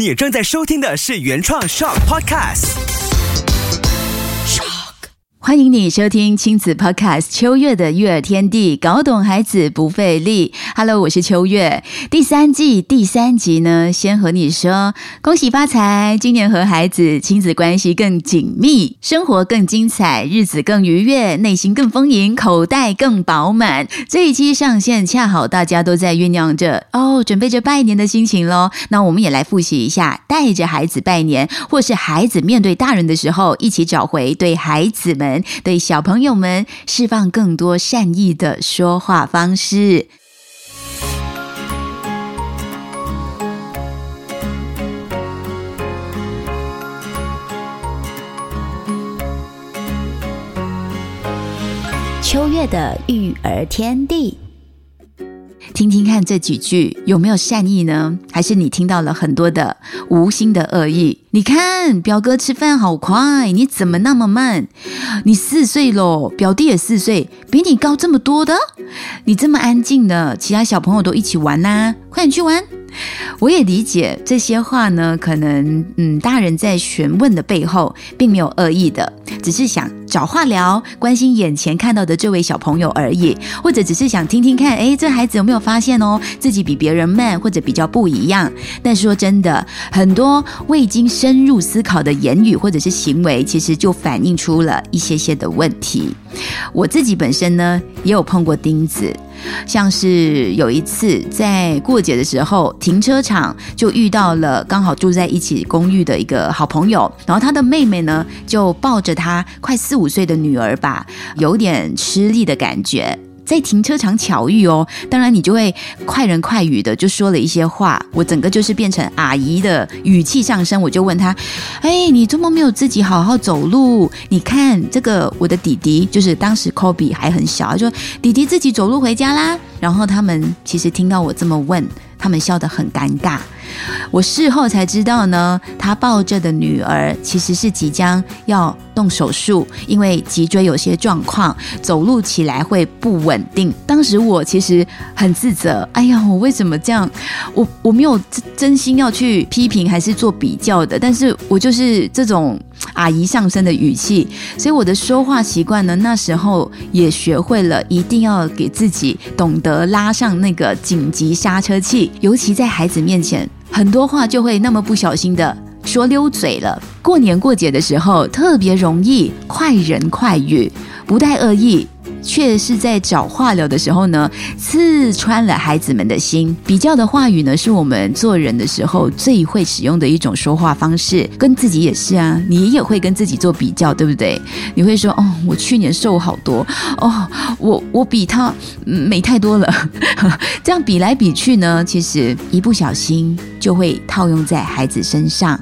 你正在收听的是原创 Shock Podcast。欢迎你收听亲子 Podcast《秋月的育儿天地》，搞懂孩子不费力。Hello，我是秋月。第三季第三集呢，先和你说恭喜发财，今年和孩子亲子关系更紧密，生活更精彩，日子更愉悦，内心更丰盈，口袋更饱满。这一期上线，恰好大家都在酝酿着哦，准备着拜年的心情喽。那我们也来复习一下，带着孩子拜年，或是孩子面对大人的时候，一起找回对孩子们。对小朋友们释放更多善意的说话方式。秋月的育儿天地。听听看这几句有没有善意呢？还是你听到了很多的无心的恶意？你看表哥吃饭好快，你怎么那么慢？你四岁喽，表弟也四岁，比你高这么多的，你这么安静的，其他小朋友都一起玩呐，快点去玩。我也理解这些话呢，可能嗯，大人在询问的背后并没有恶意的，只是想找话聊，关心眼前看到的这位小朋友而已，或者只是想听听看，哎，这孩子有没有发现哦，自己比别人慢或者比较不一样。但是说真的，很多未经深入思考的言语或者是行为，其实就反映出了一些些的问题。我自己本身呢，也有碰过钉子。像是有一次在过节的时候，停车场就遇到了刚好住在一起公寓的一个好朋友，然后他的妹妹呢就抱着他快四五岁的女儿吧，有点吃力的感觉。在停车场巧遇哦，当然你就会快人快语的就说了一些话，我整个就是变成阿姨的语气上升，我就问他：“哎，你怎么没有自己好好走路？你看这个我的弟弟，就是当时 Kobe 还很小，就说弟弟自己走路回家啦。”然后他们其实听到我这么问，他们笑得很尴尬。我事后才知道呢，他抱着的女儿其实是即将要动手术，因为脊椎有些状况，走路起来会不稳定。当时我其实很自责，哎呀，我为什么这样？我我没有真心要去批评还是做比较的，但是我就是这种阿姨上身的语气，所以我的说话习惯呢，那时候也学会了一定要给自己懂得拉上那个紧急刹车器，尤其在孩子面前。很多话就会那么不小心的说溜嘴了。过年过节的时候，特别容易快人快语，不带恶意。却是在找话聊的时候呢，刺穿了孩子们的心。比较的话语呢，是我们做人的时候最会使用的一种说话方式。跟自己也是啊，你也会跟自己做比较，对不对？你会说：“哦，我去年瘦好多。”哦，我我比他美太多了。这样比来比去呢，其实一不小心就会套用在孩子身上。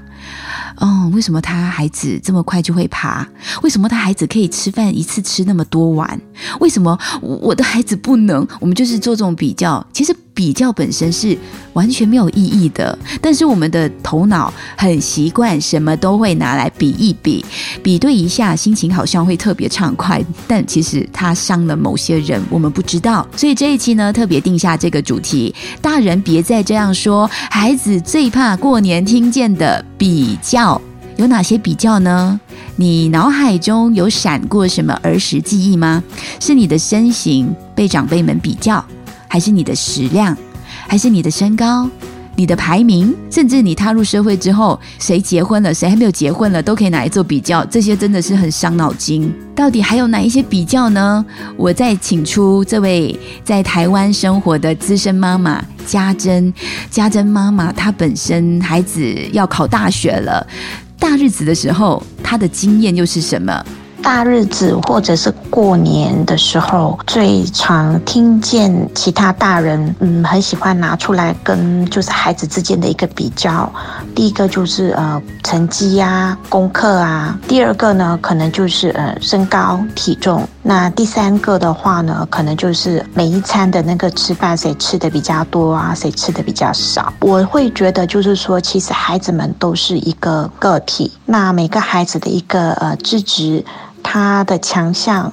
哦，为什么他孩子这么快就会爬？为什么他孩子可以吃饭一次吃那么多碗？为什么我的孩子不能？我们就是做这种比较，其实比较本身是完全没有意义的。但是我们的头脑很习惯，什么都会拿来比一比，比对一下，心情好像会特别畅快。但其实它伤了某些人，我们不知道。所以这一期呢，特别定下这个主题：大人别再这样说，孩子最怕过年听见的比较。有哪些比较呢？你脑海中有闪过什么儿时记忆吗？是你的身形被长辈们比较，还是你的食量，还是你的身高、你的排名，甚至你踏入社会之后，谁结婚了，谁还没有结婚了，都可以拿来做比较。这些真的是很伤脑筋。到底还有哪一些比较呢？我再请出这位在台湾生活的资深妈妈家珍，家珍妈妈她本身孩子要考大学了。大日子的时候，她的经验又是什么？大日子或者是过年的时候，最常听见其他大人，嗯，很喜欢拿出来跟就是孩子之间的一个比较。第一个就是呃成绩呀、功课啊；第二个呢，可能就是呃身高体重；那第三个的话呢，可能就是每一餐的那个吃饭谁吃的比较多啊，谁吃的比较少。我会觉得就是说，其实孩子们都是一个个体，那每个孩子的一个呃资质。他的强项，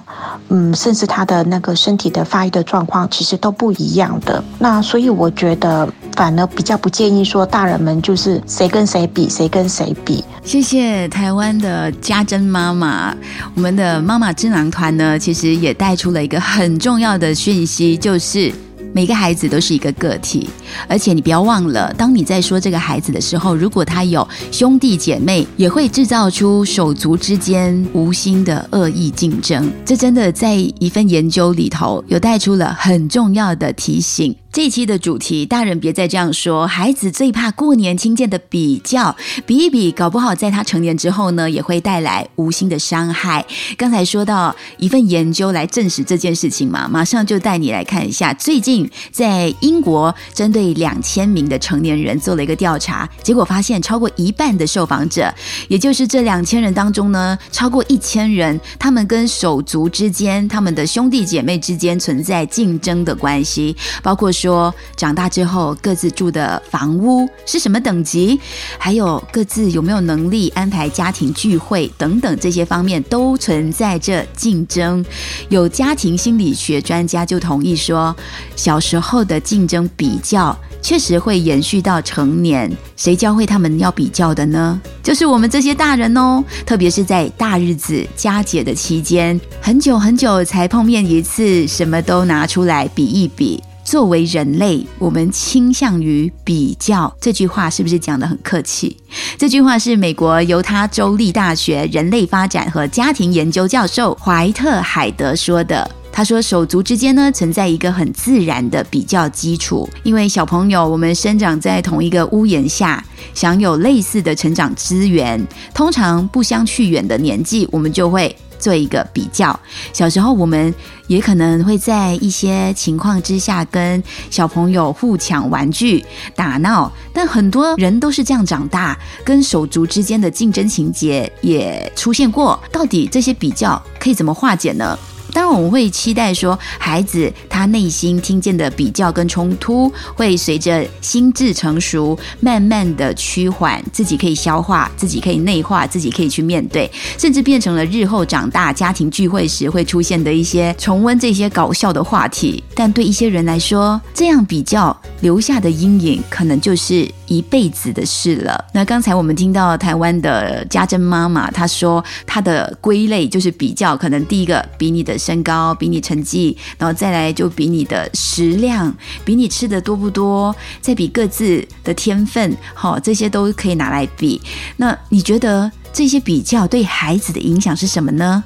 嗯，甚至他的那个身体的发育的状况，其实都不一样的。那所以我觉得，反而比较不建议说大人们就是谁跟谁比，谁跟谁比。谢谢台湾的家珍妈妈，我们的妈妈智囊团呢，其实也带出了一个很重要的讯息，就是每个孩子都是一个个体。而且你不要忘了，当你在说这个孩子的时候，如果他有兄弟姐妹，也会制造出手足之间无心的恶意竞争。这真的在一份研究里头有带出了很重要的提醒。这一期的主题，大人别再这样说，孩子最怕过年听见的比较，比一比，搞不好在他成年之后呢，也会带来无心的伤害。刚才说到一份研究来证实这件事情嘛，马上就带你来看一下，最近在英国针对两千名的成年人做了一个调查，结果发现超过一半的受访者，也就是这两千人当中呢，超过一千人，他们跟手足之间、他们的兄弟姐妹之间存在竞争的关系，包括说长大之后各自住的房屋是什么等级，还有各自有没有能力安排家庭聚会等等这些方面都存在着竞争。有家庭心理学专家就同意说，小小时候的竞争比较。确实会延续到成年，谁教会他们要比较的呢？就是我们这些大人哦。特别是在大日子佳节的期间，很久很久才碰面一次，什么都拿出来比一比。作为人类，我们倾向于比较。这句话是不是讲的很客气？这句话是美国犹他州立大学人类发展和家庭研究教授怀特海德说的。他说，手足之间呢存在一个很自然的比较基础，因为小朋友我们生长在同一个屋檐下，享有类似的成长资源，通常不相去远的年纪，我们就会做一个比较。小时候我们也可能会在一些情况之下跟小朋友互抢玩具、打闹，但很多人都是这样长大，跟手足之间的竞争情节也出现过。到底这些比较可以怎么化解呢？当然，我们会期待说，孩子他内心听见的比较跟冲突，会随着心智成熟，慢慢的趋缓，自己可以消化，自己可以内化，自己可以去面对，甚至变成了日后长大家庭聚会时会出现的一些重温这些搞笑的话题。但对一些人来说，这样比较留下的阴影，可能就是一辈子的事了。那刚才我们听到台湾的家珍妈妈她说，她的归类就是比较，可能第一个比你的。身高比你成绩，然后再来就比你的食量，比你吃的多不多，再比各自的天分，好，这些都可以拿来比。那你觉得这些比较对孩子的影响是什么呢？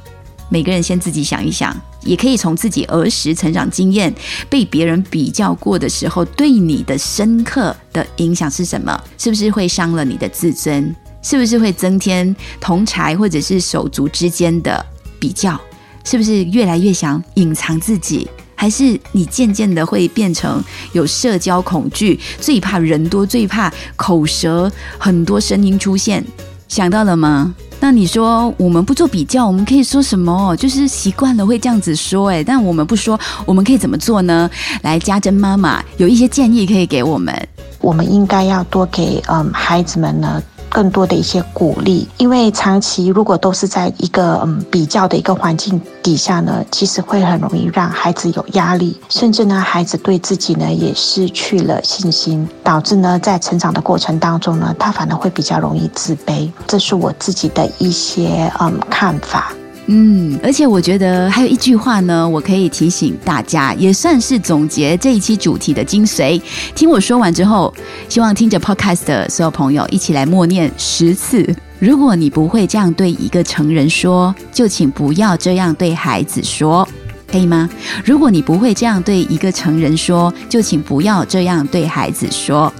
每个人先自己想一想，也可以从自己儿时成长经验被别人比较过的时候，对你的深刻的影响是什么？是不是会伤了你的自尊？是不是会增添同才或者是手足之间的比较？是不是越来越想隐藏自己，还是你渐渐的会变成有社交恐惧，最怕人多，最怕口舌很多声音出现？想到了吗？那你说我们不做比较，我们可以说什么？就是习惯了会这样子说，哎，但我们不说，我们可以怎么做呢？来，家珍妈妈有一些建议可以给我们。我们应该要多给嗯孩子们呢。更多的一些鼓励，因为长期如果都是在一个嗯比较的一个环境底下呢，其实会很容易让孩子有压力，甚至呢孩子对自己呢也失去了信心，导致呢在成长的过程当中呢，他反而会比较容易自卑。这是我自己的一些嗯看法。嗯，而且我觉得还有一句话呢，我可以提醒大家，也算是总结这一期主题的精髓。听我说完之后，希望听着 Podcast 的所有朋友一起来默念十次。如果你不会这样对一个成人说，就请不要这样对孩子说，可以吗？如果你不会这样对一个成人说，就请不要这样对孩子说。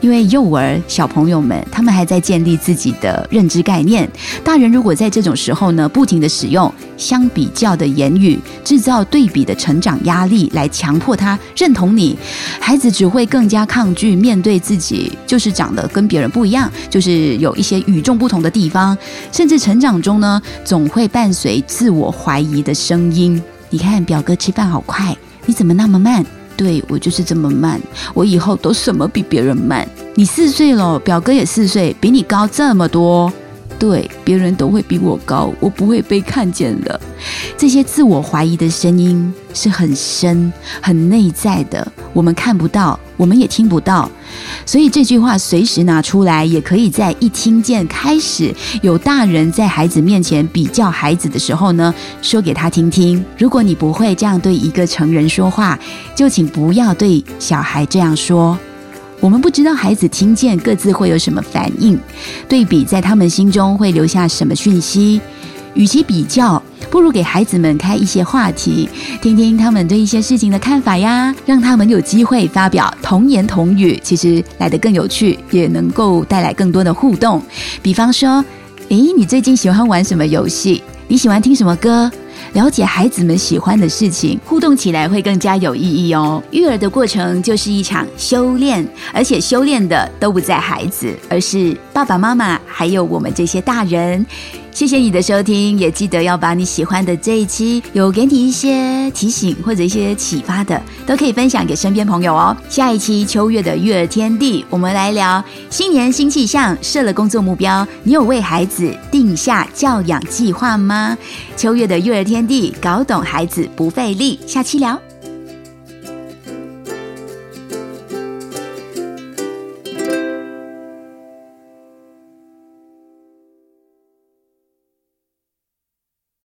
因为幼儿小朋友们，他们还在建立自己的认知概念。大人如果在这种时候呢，不停的使用相比较的言语，制造对比的成长压力，来强迫他认同你，孩子只会更加抗拒面对自己，就是长得跟别人不一样，就是有一些与众不同的地方，甚至成长中呢，总会伴随自我怀疑的声音。你看，表哥吃饭好快，你怎么那么慢？对我就是这么慢，我以后都什么比别人慢？你四岁了，表哥也四岁，比你高这么多。对，别人都会比我高，我不会被看见的。这些自我怀疑的声音是很深、很内在的，我们看不到，我们也听不到。所以这句话随时拿出来，也可以在一听见开始有大人在孩子面前比较孩子的时候呢，说给他听听。如果你不会这样对一个成人说话，就请不要对小孩这样说。我们不知道孩子听见各自会有什么反应，对比在他们心中会留下什么讯息。与其比较，不给孩子们开一些话题，听听他们对一些事情的看法呀，让他们有机会发表童言童语，其实来得更有趣，也能够带来更多的互动。比方说，诶，你最近喜欢玩什么游戏？你喜欢听什么歌？了解孩子们喜欢的事情，互动起来会更加有意义哦。育儿的过程就是一场修炼，而且修炼的都不在孩子，而是爸爸妈妈，还有我们这些大人。谢谢你的收听，也记得要把你喜欢的这一期有给你一些提醒或者一些启发的，都可以分享给身边朋友哦。下一期秋月的育儿天地，我们来聊新年新气象，设了工作目标，你有为孩子定下教养计划吗？秋月的育儿天地，搞懂孩子不费力。下期聊。